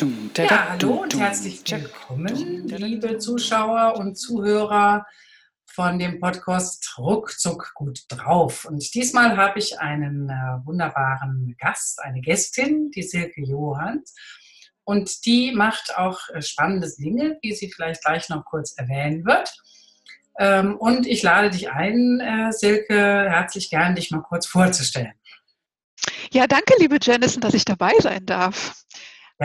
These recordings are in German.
Ja, hallo und herzlich willkommen, liebe Zuschauer und Zuhörer von dem Podcast Ruckzuck gut drauf. Und diesmal habe ich einen äh, wunderbaren Gast, eine Gästin, die Silke Johans. Und die macht auch äh, spannende Dinge, wie sie vielleicht gleich noch kurz erwähnen wird. Ähm, und ich lade dich ein, äh, Silke, herzlich gern, dich mal kurz vorzustellen. Ja, danke, liebe Janice, dass ich dabei sein darf.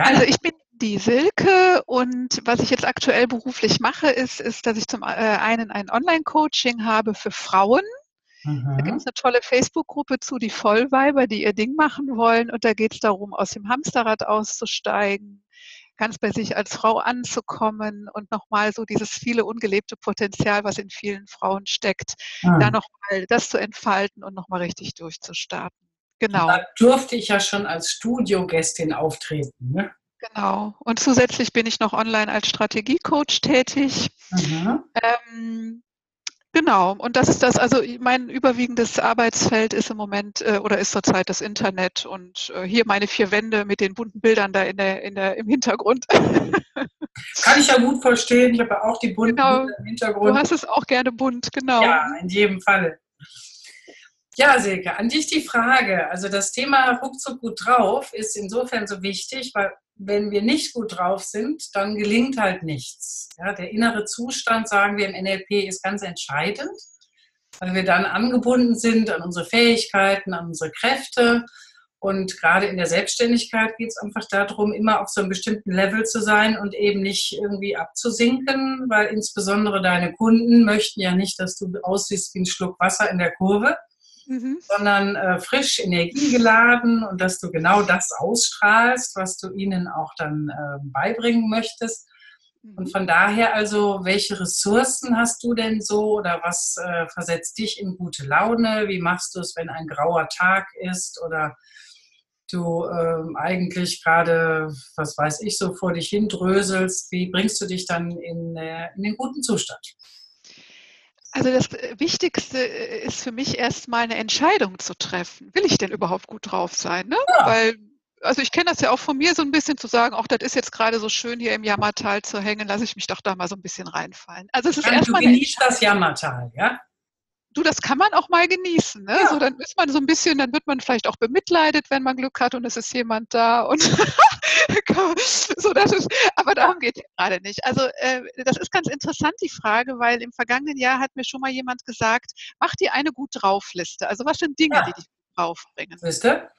Also ich bin die Silke und was ich jetzt aktuell beruflich mache, ist, ist dass ich zum äh, einen ein Online-Coaching habe für Frauen. Da gibt Mhm. es eine tolle Facebook-Gruppe zu, die Vollweiber, die ihr Ding machen wollen. Und da geht es darum, aus dem Hamsterrad auszusteigen, ganz bei sich als Frau anzukommen und nochmal so dieses viele ungelebte Potenzial, was in vielen Frauen steckt, da Mhm. nochmal das zu entfalten und nochmal richtig durchzustarten. Genau. Da durfte ich ja schon als Studiogästin auftreten. Ne? Genau. Und zusätzlich bin ich noch online als Strategiecoach tätig. Mhm. Ähm, genau. Und das ist das, also mein überwiegendes Arbeitsfeld ist im Moment äh, oder ist zurzeit das Internet und äh, hier meine vier Wände mit den bunten Bildern da in der, in der, im Hintergrund. Kann ich ja gut verstehen. Ich habe ja auch die bunten Genau. Bilder im Du Hintergrund. hast es auch gerne bunt, genau. Ja, in jedem Falle. Ja, Silke, an dich die Frage. Also das Thema ruckzuck gut drauf ist insofern so wichtig, weil wenn wir nicht gut drauf sind, dann gelingt halt nichts. Ja, der innere Zustand, sagen wir im NLP, ist ganz entscheidend, weil wir dann angebunden sind an unsere Fähigkeiten, an unsere Kräfte. Und gerade in der Selbstständigkeit geht es einfach darum, immer auf so einem bestimmten Level zu sein und eben nicht irgendwie abzusinken, weil insbesondere deine Kunden möchten ja nicht, dass du aussiehst wie ein Schluck Wasser in der Kurve, Mhm. sondern äh, frisch, energiegeladen und dass du genau das ausstrahlst, was du ihnen auch dann äh, beibringen möchtest. Und Mhm. von daher also, welche Ressourcen hast du denn so oder was äh, versetzt dich in gute Laune? Wie machst du es, wenn ein grauer Tag ist oder du ähm, eigentlich gerade, was weiß ich, so vor dich hin dröselst? Wie bringst du dich dann in, äh, in den guten Zustand? Also das Wichtigste äh, ist für mich erstmal eine Entscheidung zu treffen. Will ich denn überhaupt gut drauf sein? Ne? Ja. Weil, also ich kenne das ja auch von mir so ein bisschen zu sagen, auch das ist jetzt gerade so schön hier im Jammertal zu hängen, lasse ich mich doch da mal so ein bisschen reinfallen. Also es ist Du erstmal eine genießt das Jammertal, ja? Du, das kann man auch mal genießen. Ne? Ja. So, dann ist man so ein bisschen, dann wird man vielleicht auch bemitleidet, wenn man Glück hat und es ist jemand da und so, das ist, aber darum geht es gerade nicht. Also äh, das ist ganz interessant, die Frage, weil im vergangenen Jahr hat mir schon mal jemand gesagt, mach dir eine gut drauf Liste. Also was sind Dinge, Ja. die dich gut draufbringen? Ihr?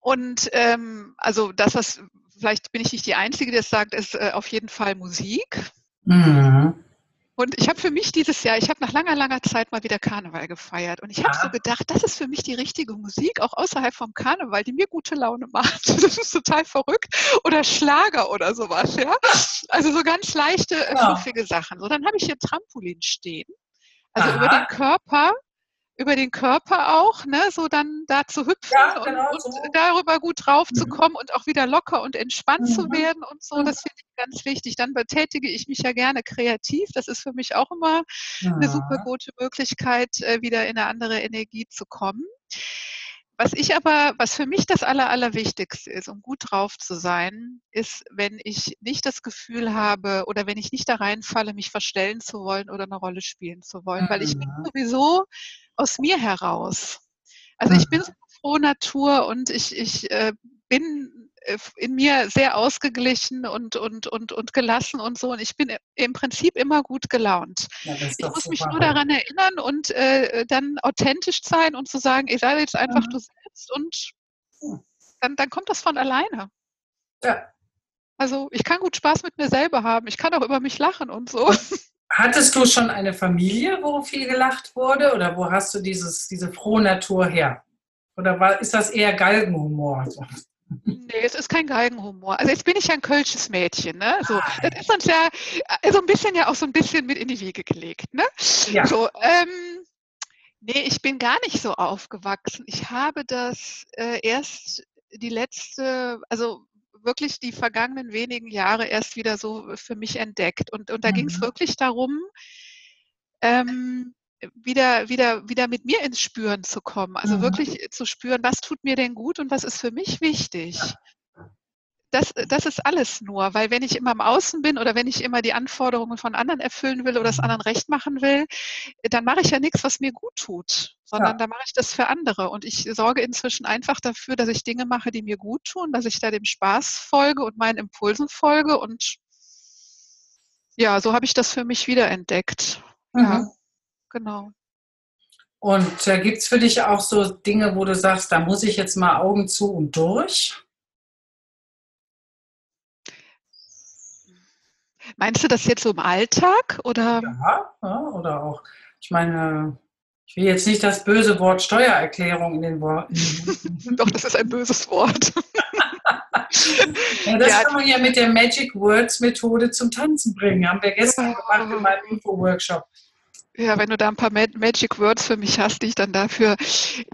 Und ähm, also das, was, vielleicht bin ich nicht die Einzige, die das sagt, ist äh, auf jeden Fall Musik. Mhm. Und ich habe für mich dieses Jahr, ich habe nach langer, langer Zeit mal wieder Karneval gefeiert. Und ich habe Ah. so gedacht, das ist für mich die richtige Musik, auch außerhalb vom Karneval, die mir gute Laune macht. Das ist total verrückt. Oder Schlager oder sowas, ja. Also so ganz leichte, äh, Ja. fluffige Sachen. So, dann habe ich hier Trampolin stehen. Also über Aha. den Körper, über den Körper auch, ne, so dann da zu hüpfen Ja, und, genau und so. darüber gut drauf zu Mhm. kommen und auch wieder locker und entspannt zu Mhm. werden und so. Das finde ich ganz wichtig. Dann betätige ich mich ja gerne kreativ. Das ist für mich auch immer eine super gute Möglichkeit, äh, wieder in eine andere Energie zu kommen. Was ich aber, was für mich das Aller, Allerwichtigste ist, um gut drauf zu sein, ist, wenn ich nicht das Gefühl habe oder wenn ich nicht da reinfalle, mich verstellen zu wollen oder eine Rolle spielen zu wollen, weil ich bin Mhm. sowieso aus mir heraus. Also ich bin Mhm. so frohe Natur und ich, ich äh, bin in mir sehr ausgeglichen und, und, und, und gelassen und so. Und ich bin im Prinzip immer gut gelaunt. Ja, Ich muss mich nur daran erinnern und äh, dann authentisch sein und zu sagen, ich sei jetzt einfach Mhm. du selbst und dann, dann kommt das von alleine. Ja. Also ich kann gut Spaß mit mir selber haben. Ich kann auch über mich lachen und so. Hattest du schon eine Familie, wo viel gelacht wurde? Oder wo hast du dieses, diese frohe Natur her? Oder war, ist das eher Galgenhumor? Nee, es ist kein Galgenhumor. Also jetzt bin ich ja ein kölsches Mädchen, ne? So, Ah, das ist uns ja äh, so ein bisschen ja auch so ein bisschen mit in die Wiege gelegt, ne? Ja. So, ähm, nee, ich bin gar nicht so aufgewachsen. Ich habe das äh, erst die letzte, also wirklich die vergangenen wenigen Jahre erst wieder so für mich entdeckt. Und, und da ging es Mhm. wirklich darum, ähm, wieder, wieder, wieder mit mir ins Spüren zu kommen. Also Mhm. wirklich zu spüren, was tut mir denn gut und was ist für mich wichtig. das, das ist alles nur, weil wenn ich immer im Außen bin oder wenn ich immer die Anforderungen von anderen erfüllen will oder das anderen recht machen will, dann mache ich ja nichts, was mir gut tut, sondern ja. da mache ich das für andere. Und ich sorge inzwischen einfach dafür, dass ich Dinge mache, die mir gut tun, dass ich da dem Spaß folge und meinen Impulsen folge. Und ja, so habe ich das für mich wiederentdeckt. Mhm. Ja, genau. Und äh, gibt es für dich auch so Dinge, wo du sagst, da muss ich jetzt mal Augen zu und durch? Meinst du das jetzt so im Alltag oder? Ja, ja, oder auch. Ich meine, ich will jetzt nicht das böse Wort Steuererklärung in den Worten. Doch, das ist ein böses Wort. ja, das ja. kann man ja mit der Magic Words Methode zum Tanzen bringen. Haben wir gestern gemacht in meinem Info-Workshop. Ja, wenn du da ein paar Magic Words für mich hast, die ich dann dafür.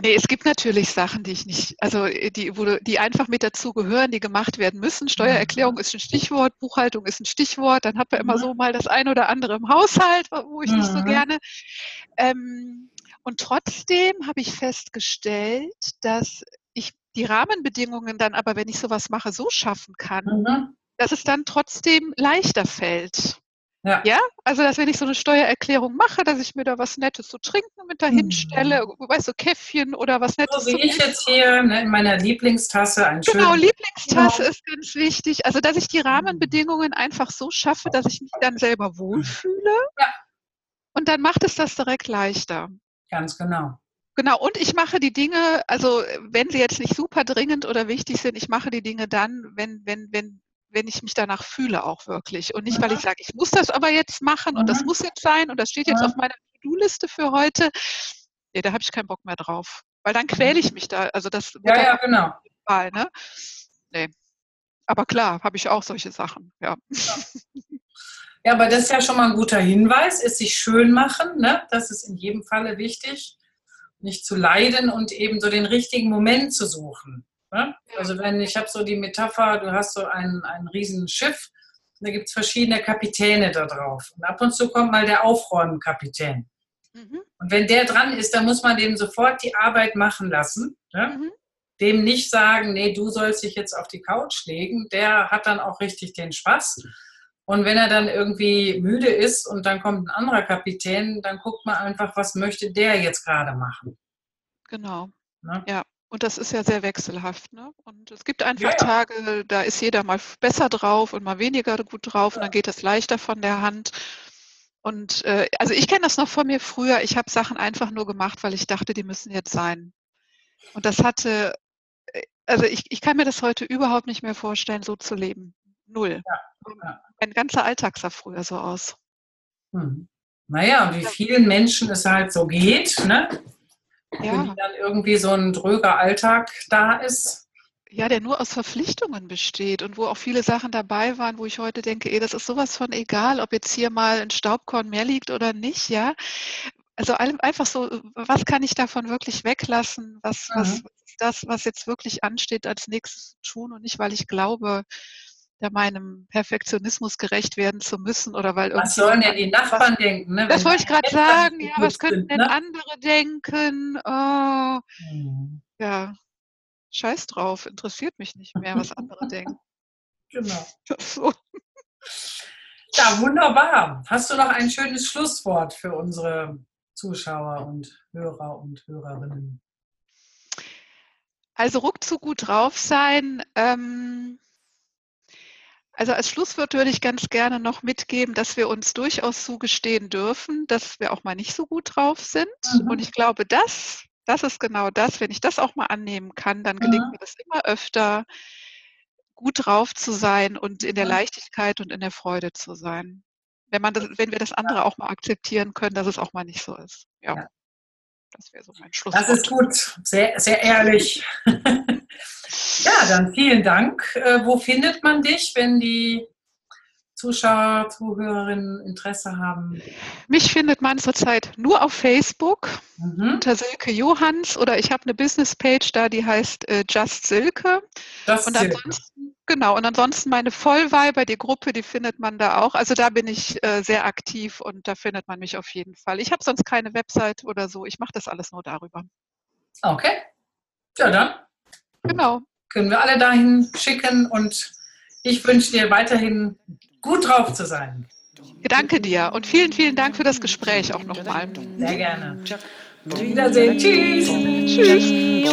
Nee, es gibt natürlich Sachen, die ich nicht, also äh, die, wo, die einfach mit dazu gehören, die gemacht werden müssen. Steuererklärung ist ein Stichwort, Buchhaltung ist ein Stichwort. Dann hat man immer so mal das eine oder andere im Haushalt, wo ich nicht so gerne. Ähm, und trotzdem habe ich festgestellt, dass ich die Rahmenbedingungen dann aber, wenn ich sowas mache, so schaffen kann, mhm. dass es dann trotzdem leichter fällt. Ja. ja. also dass wenn ich so eine Steuererklärung mache, dass ich mir da was Nettes zu trinken mit dahin stelle, mhm. weißt du, Käffchen oder was Nettes. So wie ich jetzt hier ne, in meiner Lieblingstasse ein Genau, Lieblingstasse ja. ist ganz wichtig. Also dass ich die Rahmenbedingungen einfach so schaffe, dass ich mich dann selber wohlfühle. Ja. Und dann macht es das direkt leichter. Ganz genau. Genau, und ich mache die Dinge, also wenn sie jetzt nicht super dringend oder wichtig sind, ich mache die Dinge dann, wenn, wenn, wenn wenn ich mich danach fühle auch wirklich. Und nicht, weil ich sage, ich muss das aber jetzt machen und das muss jetzt sein und das steht jetzt auf meiner To-Do-Liste für heute. Nee, da habe ich keinen Bock mehr drauf. Weil dann quäle ich mich da. Also das ja, ja, genau. Fall, ne? Nee. Aber klar, habe ich auch solche Sachen, ja. ja. aber das ist ja schon mal ein guter Hinweis, ist sich schön machen, ne? Das ist in jedem Falle wichtig. Nicht zu leiden und eben so den richtigen Moment zu suchen. Ne? Also wenn ich habe so die Metapher, du hast so ein, ein Riesenschiff, da gibt es verschiedene Kapitäne da drauf. Und ab und zu kommt mal der Aufräumenkapitän. Mhm. Und wenn der dran ist, dann muss man dem sofort die Arbeit machen lassen. Ne? Mhm. Dem nicht sagen, nee, du sollst dich jetzt auf die Couch legen. Der hat dann auch richtig den Spaß. Und wenn er dann irgendwie müde ist und dann kommt ein anderer Kapitän, dann guckt man einfach, was möchte der jetzt gerade machen. Genau. Ne? Ja. Und das ist ja sehr wechselhaft. Ne? Und es gibt einfach ja. Tage, da ist jeder mal besser drauf und mal weniger gut drauf ja. und dann geht es leichter von der Hand. Und äh, also ich kenne das noch von mir früher. Ich habe Sachen einfach nur gemacht, weil ich dachte, die müssen jetzt sein. Und das hatte, äh, also ich, ich kann mir das heute überhaupt nicht mehr vorstellen, so zu leben. Null. Ja. Mein ganzer Alltag sah früher so aus. Hm. Naja, wie vielen Menschen es halt so geht, ne? Ja. wenn dann irgendwie so ein dröger Alltag da ist. Ja, der nur aus Verpflichtungen besteht und wo auch viele Sachen dabei waren, wo ich heute denke, ey, das ist sowas von egal, ob jetzt hier mal ein Staubkorn mehr liegt oder nicht, ja. Also einfach so, was kann ich davon wirklich weglassen? Was, mhm. was ist das, was jetzt wirklich ansteht, als nächstes zu tun und nicht, weil ich glaube, da meinem Perfektionismus gerecht werden zu müssen oder weil Was sollen denn die Nachbarn was, denken? Ne, das wollte ich gerade sagen. Ja, was könnten sind, denn ne? andere denken? Oh, mhm. Ja, scheiß drauf, interessiert mich nicht mehr, was andere denken. Genau. So. Ja, wunderbar. Hast du noch ein schönes Schlusswort für unsere Zuschauer und Hörer und Hörerinnen? Also ruckzuck gut drauf sein. Ähm, also als Schlusswort würde ich ganz gerne noch mitgeben, dass wir uns durchaus zugestehen dürfen, dass wir auch mal nicht so gut drauf sind. Mhm. Und ich glaube, das, das ist genau das, wenn ich das auch mal annehmen kann, dann gelingt mhm. mir das immer öfter, gut drauf zu sein und in der Leichtigkeit und in der Freude zu sein. Wenn, man das, wenn wir das andere auch mal akzeptieren können, dass es auch mal nicht so ist. Ja. ja. Das wäre so mein Schlusswort. Das ist gut, sehr, sehr ehrlich. Ja, dann vielen Dank. Äh, wo findet man dich, wenn die Zuschauer, Zuhörerinnen Interesse haben? Mich findet man zurzeit nur auf Facebook mhm. unter Silke Johanns oder ich habe eine Business-Page da, die heißt äh, Just Silke. Just und ansonsten, genau, und ansonsten meine Vollweiber, die Gruppe, die findet man da auch. Also da bin ich äh, sehr aktiv und da findet man mich auf jeden Fall. Ich habe sonst keine Website oder so. Ich mache das alles nur darüber. Okay. Ja, dann Genau. Können wir alle dahin schicken und ich wünsche dir weiterhin gut drauf zu sein. Danke dir und vielen, vielen Dank für das Gespräch auch nochmal. Sehr gerne. Auf Wiedersehen. Tschüss. Tschüss.